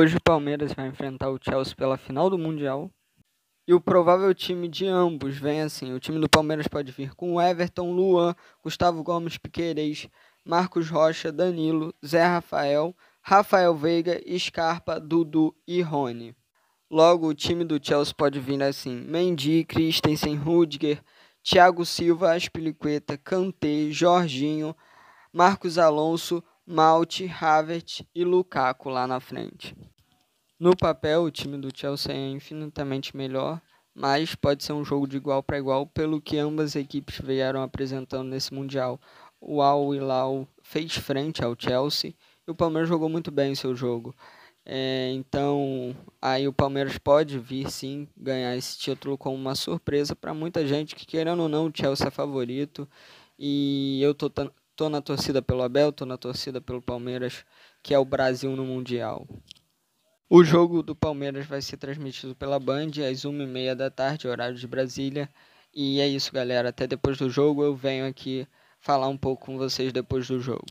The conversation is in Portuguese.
Hoje o Palmeiras vai enfrentar o Chelsea pela final do Mundial. E o provável time de ambos vem assim: o time do Palmeiras pode vir com Everton, Luan, Gustavo Gomes Piqueires, Marcos Rocha, Danilo, Zé Rafael, Rafael Veiga, Scarpa, Dudu e Rony. Logo, o time do Chelsea pode vir assim: Mendy, Christensen, Rudiger, Thiago Silva, Aspilicueta, Kanté, Jorginho, Marcos Alonso, Malte, Havertz e Lukaku lá na frente. No papel, o time do Chelsea é infinitamente melhor, mas pode ser um jogo de igual para igual pelo que ambas equipes vieram apresentando nesse Mundial. O Al Hilal fez frente ao Chelsea e o Palmeiras jogou muito bem seu jogo. É, então, aí o Palmeiras pode vir sim ganhar esse título como uma surpresa para muita gente que, querendo ou não, o Chelsea é favorito. E eu tô, tô na torcida pelo Abel, tô na torcida pelo Palmeiras, que é o Brasil no Mundial. O jogo do Palmeiras vai ser transmitido pela Band às 1h30 da tarde, horário de Brasília. E é isso, galera. Até depois do jogo eu venho aqui falar um pouco com vocês depois do jogo.